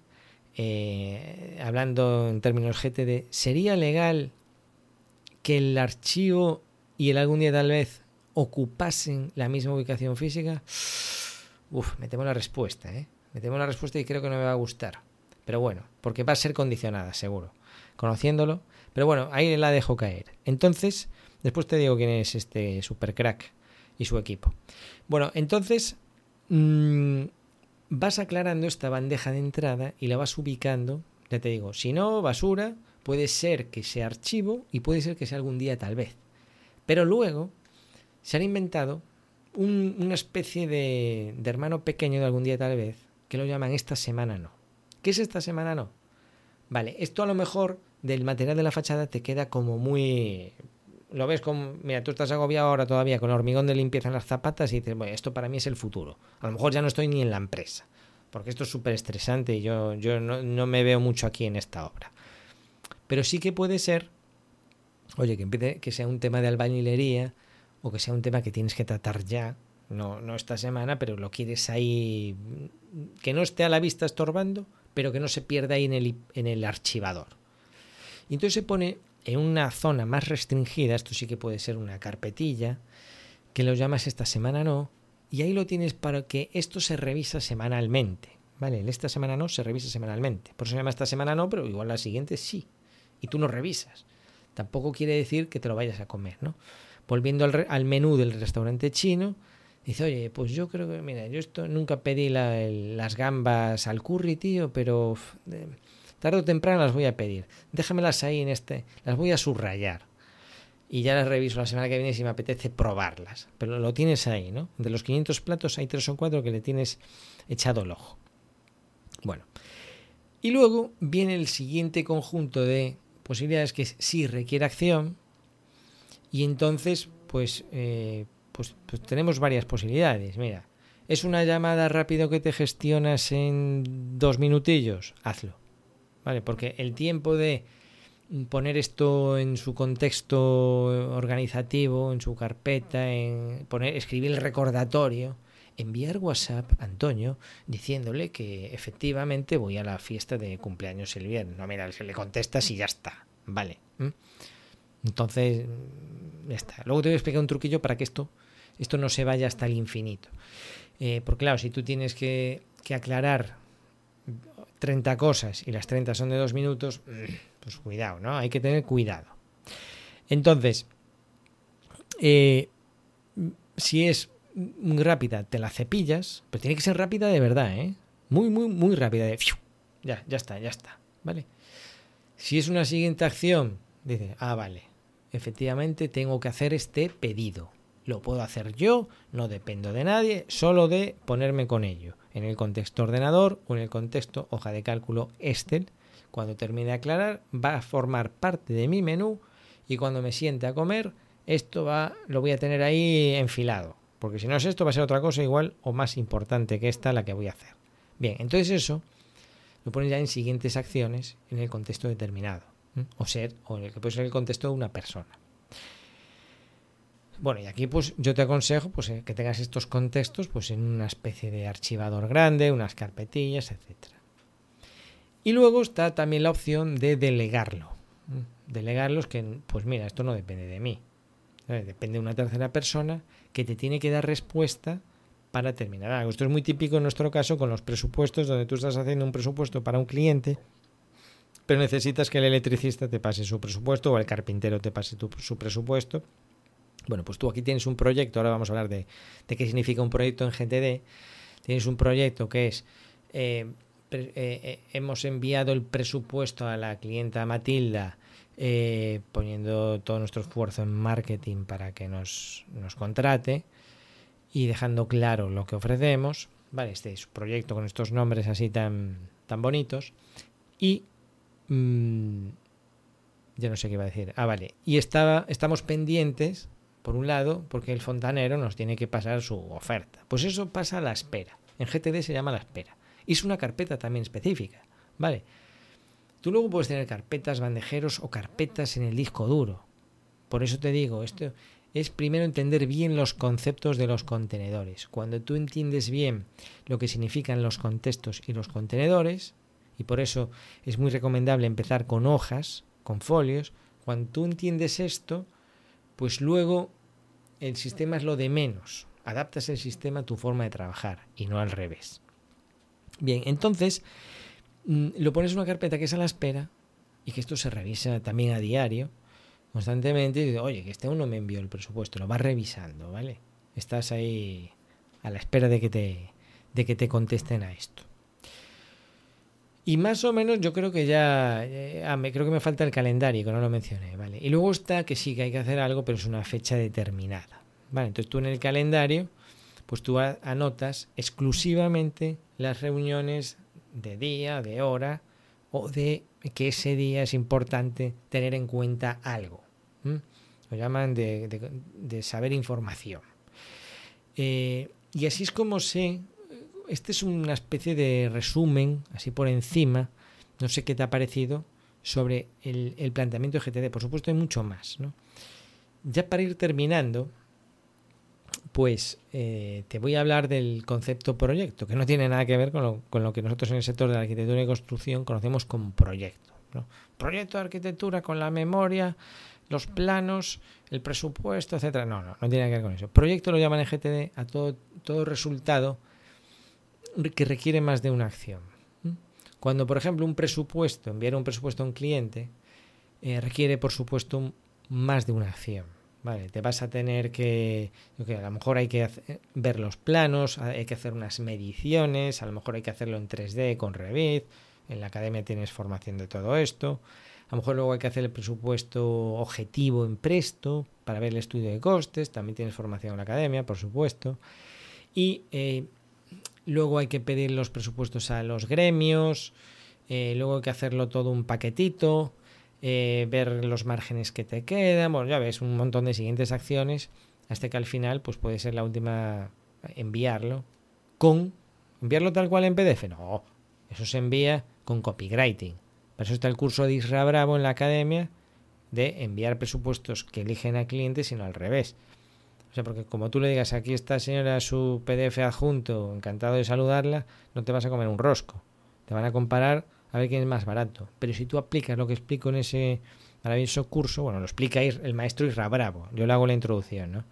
eh, hablando en términos GTD, ¿sería legal que el archivo y el algún día tal vez ocupasen la misma ubicación física? Uf, me temo la respuesta, ¿eh? Me temo la respuesta y creo que no me va a gustar. Pero bueno, porque va a ser condicionada, seguro. Conociéndolo. Pero bueno, ahí la dejo caer. Entonces, Después te digo quién es este super crack y su equipo. Bueno, entonces mmm, vas aclarando esta bandeja de entrada y la vas ubicando. Ya te digo, si no, basura, puede ser que sea archivo y puede ser que sea algún día tal vez. Pero luego se han inventado un, una especie de, de hermano pequeño de algún día tal vez que lo llaman esta semana no. ¿Qué es esta semana no? Vale, esto a lo mejor del material de la fachada te queda como muy lo ves como, mira, tú estás agobiado ahora todavía con hormigón de limpieza en las zapatas y dices, bueno, esto para mí es el futuro. A lo mejor ya no estoy ni en la empresa, porque esto es súper estresante y yo, yo no, no, me veo mucho aquí en esta obra. Pero sí que puede ser, oye, que empiece, que sea un tema de albañilería o que sea un tema que tienes que tratar ya, no, no esta semana, pero lo quieres ahí, que no esté a la vista estorbando, pero que no se pierda ahí en el, en el archivador. Y entonces se pone en una zona más restringida, esto sí que puede ser una carpetilla, que lo llamas esta semana no, y ahí lo tienes para que esto se revisa semanalmente. ¿Vale? Esta semana no se revisa semanalmente. Por eso se llama esta semana no, pero igual la siguiente sí. Y tú no revisas. Tampoco quiere decir que te lo vayas a comer, ¿no? Volviendo al, al menú del restaurante chino, dice, oye, pues yo creo que, mira, yo esto nunca pedí la, las gambas al curry, tío, pero Tarde o temprano las voy a pedir. Déjamelas ahí en este. Las voy a subrayar. Y ya las reviso la semana que viene si me apetece probarlas. Pero lo tienes ahí, ¿no? De los 500 platos hay tres o cuatro que le tienes echado el ojo. Bueno. Y luego viene el siguiente conjunto de posibilidades que sí requiere acción. Y entonces, pues, eh, pues, pues tenemos varias posibilidades. Mira, ¿es una llamada rápido que te gestionas en dos minutillos? Hazlo. ¿Vale? Porque el tiempo de poner esto en su contexto organizativo, en su carpeta, en poner, escribir el recordatorio, enviar WhatsApp a Antonio diciéndole que efectivamente voy a la fiesta de cumpleaños el viernes. No, mira, le contestas y ya está, vale. Entonces, ya está. Luego te voy a explicar un truquillo para que esto, esto no se vaya hasta el infinito. Eh, porque claro, si tú tienes que, que aclarar 30 cosas y las 30 son de 2 minutos, pues cuidado, ¿no? Hay que tener cuidado. Entonces, eh, si es muy rápida, te la cepillas, pero tiene que ser rápida de verdad, ¿eh? Muy, muy, muy rápida. De, ya, ya está, ya está, ¿vale? Si es una siguiente acción, dice, ah, vale, efectivamente tengo que hacer este pedido. Lo puedo hacer yo, no dependo de nadie, solo de ponerme con ello. En el contexto ordenador o en el contexto hoja de cálculo Excel. Cuando termine de aclarar, va a formar parte de mi menú y cuando me siente a comer, esto va, lo voy a tener ahí enfilado. Porque si no es esto, va a ser otra cosa igual o más importante que esta la que voy a hacer. Bien, entonces eso lo pones ya en siguientes acciones en el contexto determinado. O ser, o en el que puede ser el contexto de una persona. Bueno, y aquí pues yo te aconsejo pues eh, que tengas estos contextos pues en una especie de archivador grande, unas carpetillas, etcétera. Y luego está también la opción de delegarlo. Delegarlos que pues mira, esto no depende de mí. Depende de una tercera persona que te tiene que dar respuesta para terminar algo. Esto es muy típico en nuestro caso con los presupuestos, donde tú estás haciendo un presupuesto para un cliente, pero necesitas que el electricista te pase su presupuesto o el carpintero te pase su presupuesto bueno, pues tú aquí tienes un proyecto, ahora vamos a hablar de, qué significa un proyecto en GTD. Tienes un proyecto que es, eh, eh, eh, hemos enviado el presupuesto a la clienta Matilda, poniendo todo nuestro esfuerzo en marketing para que nos, nos contrate y dejando claro lo que ofrecemos. Vale, este es un proyecto con estos nombres así tan, tan bonitos. Y mm, ya no sé qué iba a decir. Ah, vale. Y estaba, estamos pendientes por un lado, porque el fontanero nos tiene que pasar su oferta. Pues eso pasa a la espera. En GTD se llama la espera. Y es una carpeta también específica. ¿Vale? Tú luego puedes tener carpetas, bandejeros o carpetas en el disco duro. Por eso te digo, esto es primero entender bien los conceptos de los contenedores. Cuando tú entiendes bien lo que significan los contextos y los contenedores, y por eso es muy recomendable empezar con hojas, con folios, cuando tú entiendes esto, pues luego el sistema es lo de menos. Adaptas el sistema a tu forma de trabajar y no al revés. Bien, entonces mm, lo pones en una carpeta que es a la espera y que esto se revisa también a diario, constantemente. Oye, que este uno me envió el presupuesto, lo vas revisando, ¿vale? Estás ahí a la espera de que te, de que te contesten a esto. Y más o menos yo creo que ya, eh, ah, me, creo que me falta el calendario, que no lo mencioné, ¿vale? Y luego está que sí que hay que hacer algo, pero es una fecha determinada, ¿vale? Entonces tú en el calendario, pues tú anotas exclusivamente las reuniones de día, de hora, o de que ese día es importante tener en cuenta algo. Lo llaman de, saber información. Eh, y así es como sé este es una especie de resumen, así por encima, no sé qué te ha parecido, sobre el, planteamiento de GTD. Por supuesto hay mucho más. ¿no? Ya para ir terminando, pues eh, te voy a hablar del concepto proyecto, que no tiene nada que ver con lo, que nosotros en el sector de la arquitectura y construcción conocemos como proyecto. Proyecto de arquitectura con la memoria, los planos, el presupuesto, etcétera. No, no, no tiene nada que ver con eso. Proyecto lo llaman en GTD a todo, todo resultado que requiere más de una acción. Cuando, por ejemplo, un presupuesto, enviar un presupuesto a un cliente, eh, requiere, por supuesto, más de una acción. Vale, te vas a tener que, a lo mejor hay que ver los planos, hay que hacer unas mediciones, a lo mejor hay que hacerlo en 3D con Revit, en la academia tienes formación de todo esto, a lo mejor luego hay que hacer el presupuesto objetivo en Presto para ver el estudio de costes, también tienes formación en la academia, por supuesto, y eh, luego hay que pedir los presupuestos a los gremios, eh, luego hay que hacerlo todo un paquetito, eh, ver los márgenes que te quedan, bueno, ya ves, un montón de siguientes acciones, hasta que al final pues puede ser la última enviarlo con enviarlo tal cual en PDF, no, eso se envía con copywriting. Para eso está el curso de Isra Bravo en la academia de enviar presupuestos que eligen a clientes, sino al revés. O sea, porque como tú le digas aquí está señora su PDF adjunto, encantado de saludarla, no te vas a comer un rosco. Te van a comparar a ver quién es más barato. Pero si tú aplicas lo que explico en ese maravilloso curso, bueno, lo explica el maestro Isra Bravo. Yo le hago la introducción, ¿no?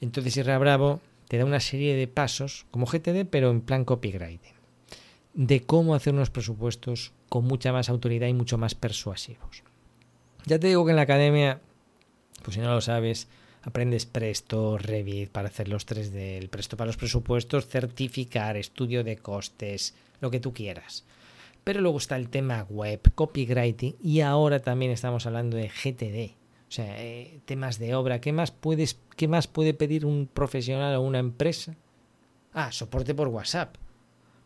Entonces Isra Bravo te da una serie de pasos, como GTD, pero en plan copywriting, de cómo hacer unos presupuestos con mucha más autoridad y mucho más persuasivos. Ya te digo que en la academia, pues si no lo sabes, aprendes Presto, Revit para hacer los 3D, el Presto para los presupuestos, certificar, estudio de costes, lo que tú quieras. Pero luego está el tema web, copywriting y ahora también estamos hablando de GTD. O sea, eh, temas de obra. ¿Qué más, puedes, ¿Qué más puede pedir un profesional o una empresa? Ah, soporte por WhatsApp.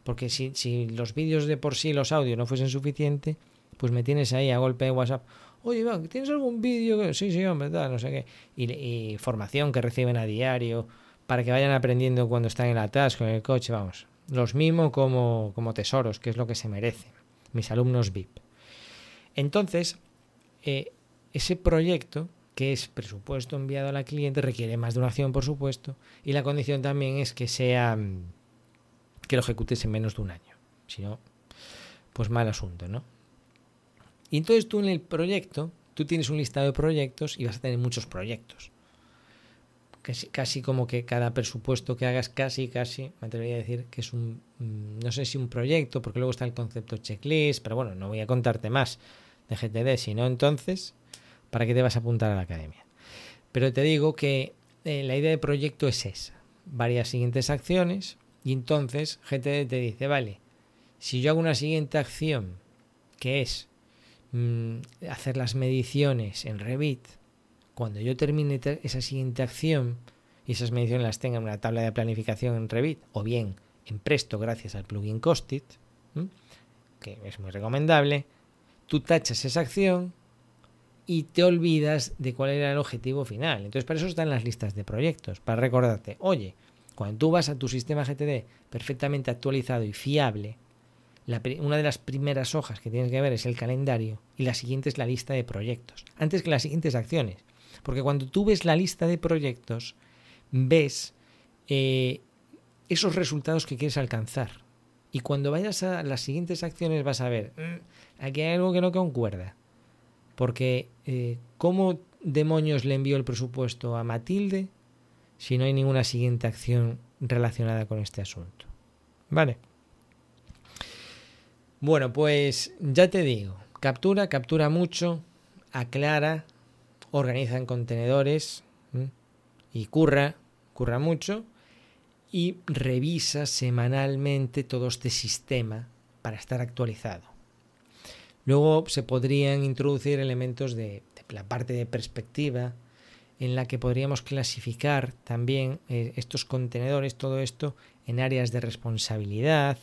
Porque si, si los vídeos de por sí, los audios no fuesen suficientes, pues me tienes ahí a golpe de WhatsApp. Oye, ¿tienes algún vídeo? Sí, sí, hombre, tal, no sé qué. Y, formación que reciben a diario para que vayan aprendiendo cuando están en la atasco, en el coche, vamos. Los mismos como, como tesoros, que es lo que se merecen. Mis alumnos VIP. Entonces, eh, ese proyecto, que es presupuesto enviado a la cliente, requiere más acción, por supuesto, y la condición también es que sea mm, que lo ejecutes en menos de un año. Si no, pues mal asunto, ¿no? Y entonces tú en el proyecto, tú tienes un listado de proyectos y vas a tener muchos proyectos. Casi, casi como que cada presupuesto que hagas, casi, casi, me atrevería a decir que es un, mm, no sé si un proyecto, porque luego está el concepto checklist, pero bueno, no voy a contarte más de GTD, sino entonces, ¿para qué te vas a apuntar a la academia? Pero te digo que eh, la idea de proyecto es esa, varias siguientes acciones, y entonces GTD te dice, vale, si yo hago una siguiente acción, que es mmm, hacer las mediciones en Revit, cuando yo termine esa siguiente acción y esas mediciones las tenga en una tabla de planificación en Revit, o bien en Presto gracias al plugin Costit, que es muy recomendable, tú tachas esa acción y te olvidas de cuál era el objetivo final. Entonces, para eso están las listas de proyectos, para recordarte, oye, cuando tú vas a tu sistema GTD perfectamente actualizado y fiable, una de las primeras hojas que tienes que ver es el calendario y la siguiente es la lista de proyectos, antes que las siguientes acciones. Porque cuando tú ves la lista de proyectos, ves eh, esos resultados que quieres alcanzar. Y cuando vayas a las siguientes acciones vas a ver, mm, aquí hay algo que no concuerda. Porque, eh, ¿cómo demonios le envió el presupuesto a Matilde si no hay ninguna siguiente acción relacionada con este asunto? Vale. Bueno, pues ya te digo, captura, captura mucho, aclara, organiza en contenedores y curra, curra mucho y revisa semanalmente todo este sistema para estar actualizado. Luego se podrían introducir elementos de, la parte de perspectiva en la que podríamos clasificar también eh, estos contenedores, todo esto, en áreas de responsabilidad.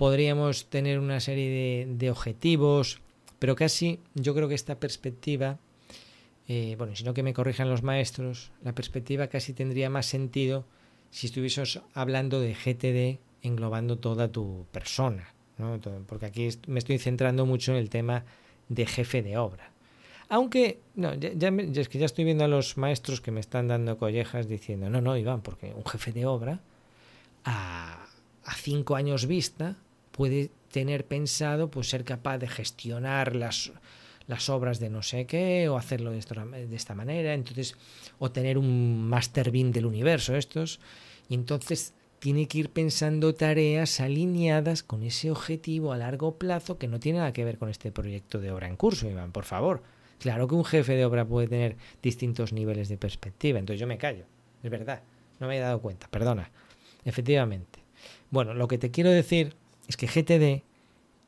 Podríamos tener una serie de, objetivos, pero casi yo creo que esta perspectiva, eh, bueno, si no que me corrijan los maestros, la perspectiva casi tendría más sentido si estuviésemos hablando de GTD englobando toda tu persona, ¿no? porque aquí me estoy centrando mucho en el tema de jefe de obra. Aunque, no, ya, es que ya estoy viendo a los maestros que me están dando collejas diciendo, no, no, Iván, porque un jefe de obra a cinco años vista puede tener pensado pues ser capaz de gestionar las, las obras de no sé qué o hacerlo de esta, manera, entonces o tener un master bin del universo estos y entonces tiene que ir pensando tareas alineadas con ese objetivo a largo plazo que no tiene nada que ver con este proyecto de obra en curso, Iván, por favor. Claro que un jefe de obra puede tener distintos niveles de perspectiva, entonces yo me callo, es verdad, no me he dado cuenta, perdona, efectivamente. Bueno, lo que te quiero decir es que GTD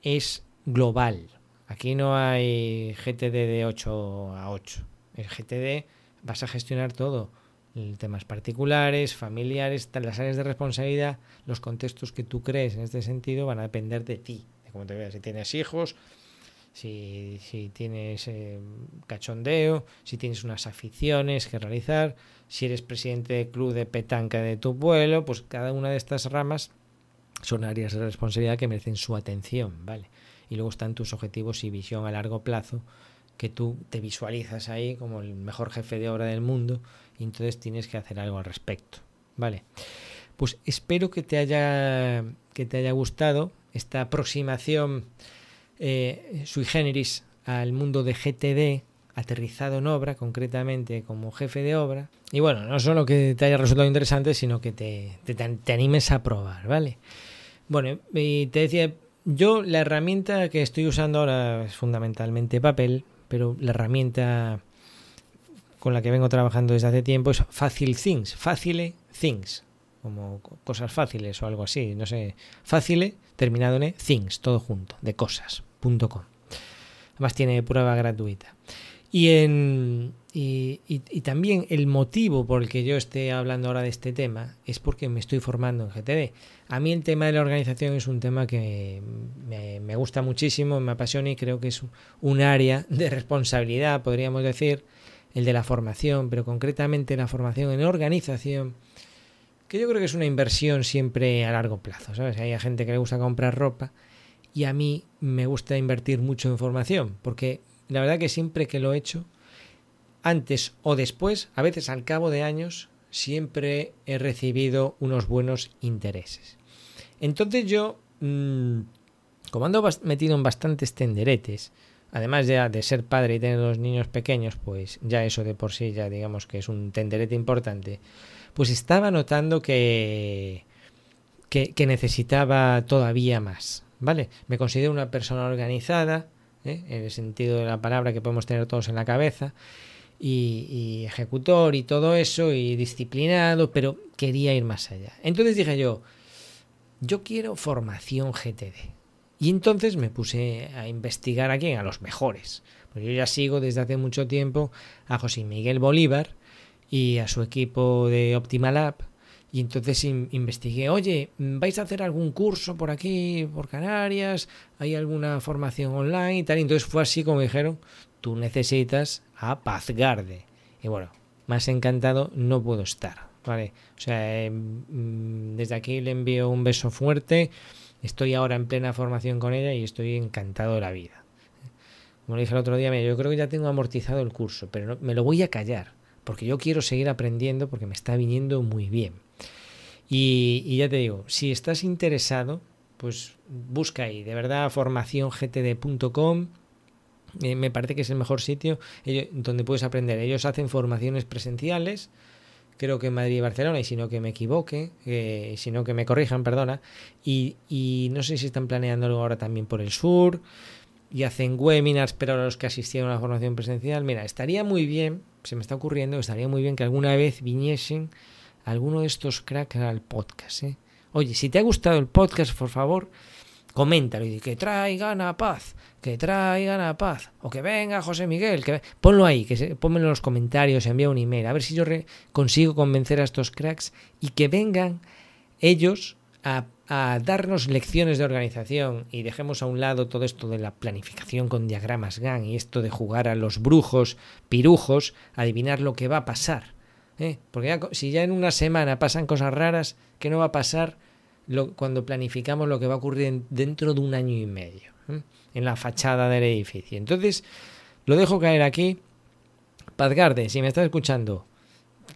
es global, Aquí no hay GTD de 8 a 8. El GTD vas a gestionar todo. Temas particulares, familiares, las áreas de responsabilidad, los contextos que tú crees en este sentido van a depender de ti, de cómo te veas. Si tienes hijos, si, tienes eh, cachondeo, si tienes unas aficiones que realizar, si eres presidente del club de petanca de tu pueblo, pues cada una de estas ramas son áreas de responsabilidad que merecen su atención, ¿vale? y luego están tus objetivos y visión a largo plazo que tú te visualizas ahí como el mejor jefe de obra del mundo y entonces tienes que hacer algo al respecto. Vale. Pues espero que te haya que te haya gustado esta aproximación eh, sui generis al mundo de GTD aterrizado en obra, concretamente como jefe de obra. Y bueno, no solo que te haya resultado interesante, sino que te, te, te animes a probar, ¿vale? Bueno, y te decía, yo la herramienta que estoy usando ahora es fundamentalmente papel, pero la herramienta con la que vengo trabajando desde hace tiempo es Facile Things, Facile Things, como cosas fáciles o algo así, no sé, Facile terminado en e, Things, todo junto, de cosas.com. Además tiene prueba gratuita. Y en, y, también el motivo por el que yo esté hablando ahora de este tema es porque me estoy formando en GTD. A mí el tema de la organización es un tema que me, gusta muchísimo, me apasiona y creo que es un área de responsabilidad, podríamos decir, el de la formación, pero concretamente la formación en organización, que yo creo que es una inversión siempre a largo plazo. ¿sabes? Hay gente que le gusta comprar ropa y a mí me gusta invertir mucho en formación, porque la verdad que siempre que lo he hecho, antes o después, a veces al cabo de años, siempre he recibido unos buenos intereses. Entonces yo, mm, como ando metido en bastantes tenderetes, además ya de ser padre y tener dos niños pequeños, pues ya eso de por sí ya digamos que es un tenderete importante, pues estaba notando que, que, necesitaba todavía más, ¿vale? Me considero una persona organizada, ¿eh? en el sentido de la palabra que podemos tener todos en la cabeza, y, ejecutor y todo eso y disciplinado, pero quería ir más allá. Entonces dije yo, yo quiero formación GTD. Y entonces me puse a investigar a quién, a los mejores. Porque yo ya sigo desde hace mucho tiempo a José Miguel Bolívar y a su equipo de Optimal App. Y entonces investigué, oye, ¿vais a hacer algún curso por aquí, por Canarias? ¿Hay alguna formación online y tal? Y entonces fue así como dijeron, tú necesitas a Pazgarde. Y bueno, más encantado no puedo estar. ¿vale? O sea, em, desde aquí le envío un beso fuerte. Estoy ahora en plena formación con ella y estoy encantado de la vida. Como le dije el otro día, yo creo que ya tengo amortizado el curso, pero me lo voy a callar, porque yo quiero seguir aprendiendo porque me está viniendo muy bien. Y, y ya te digo, si estás interesado, pues busca ahí, de verdad, formaciongtd.com me parece que es el mejor sitio donde puedes aprender. Ellos hacen formaciones presenciales, creo que en Madrid y Barcelona, y si no que me equivoque, eh, si no que me corrijan, perdona. Y, y, no sé si están planeando algo ahora también por el sur, y hacen webinars, pero ahora los que asistieron a la formación presencial, mira, estaría muy bien, se me está ocurriendo, estaría muy bien que alguna vez viniesen alguno de estos cracks al podcast. ¿eh? Oye, si te ha gustado el podcast, por favor, coméntalo y que traigan a paz, que traigan a paz, o que venga José Miguel, que ponlo ahí, que se, en los comentarios, envía un email, a ver si yo consigo convencer a estos cracks y que vengan ellos a, darnos lecciones de organización y dejemos a un lado todo esto de la planificación con diagramas GAN y esto de jugar a los brujos, pirujos, adivinar lo que va a pasar. ¿eh? Porque si ya en una semana pasan cosas raras, ¿qué no va a pasar? Cuando planificamos lo que va a ocurrir dentro de un año y medio en la fachada del edificio. Entonces, lo dejo caer aquí. Pazgarde, si me estás escuchando,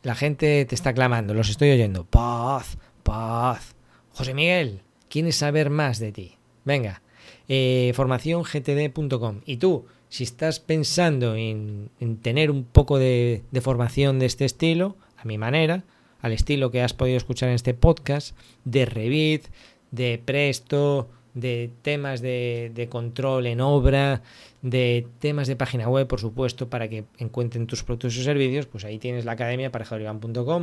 la gente te está clamando, los estoy oyendo. Paz, paz. José Miguel, ¿quieres saber más de ti? Venga, eh, formaciongtd.com. Y tú, si estás pensando en, tener un poco de, de formación de este estilo, a mi manera, al estilo que has podido escuchar en este podcast, de Revit, de Presto, de temas de, control en obra, de temas de página web, por supuesto, para que encuentren tus productos y servicios, pues ahí tienes la academia para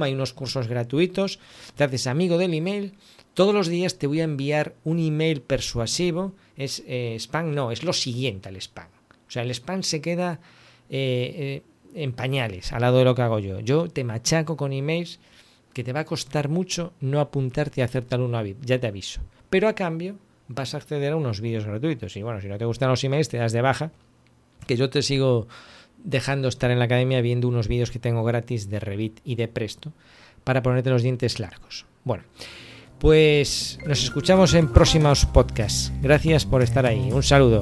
hay unos cursos gratuitos, te haces amigo del email, todos los días te voy a enviar un email persuasivo, es eh, spam, no, es lo siguiente al spam. O sea, el spam se queda eh, eh, en pañales al lado de lo que hago yo. Yo te machaco con emails que te va a costar mucho no apuntarte a hacer tal una VIP, ya te aviso. Pero a cambio vas a acceder a unos vídeos gratuitos. Y bueno, si no te gustan los emails, te das de baja, que yo te sigo dejando estar en la academia viendo unos vídeos que tengo gratis de Revit y de Presto para ponerte los dientes largos. Bueno, pues nos escuchamos en próximos podcasts. Gracias por estar ahí. Un saludo.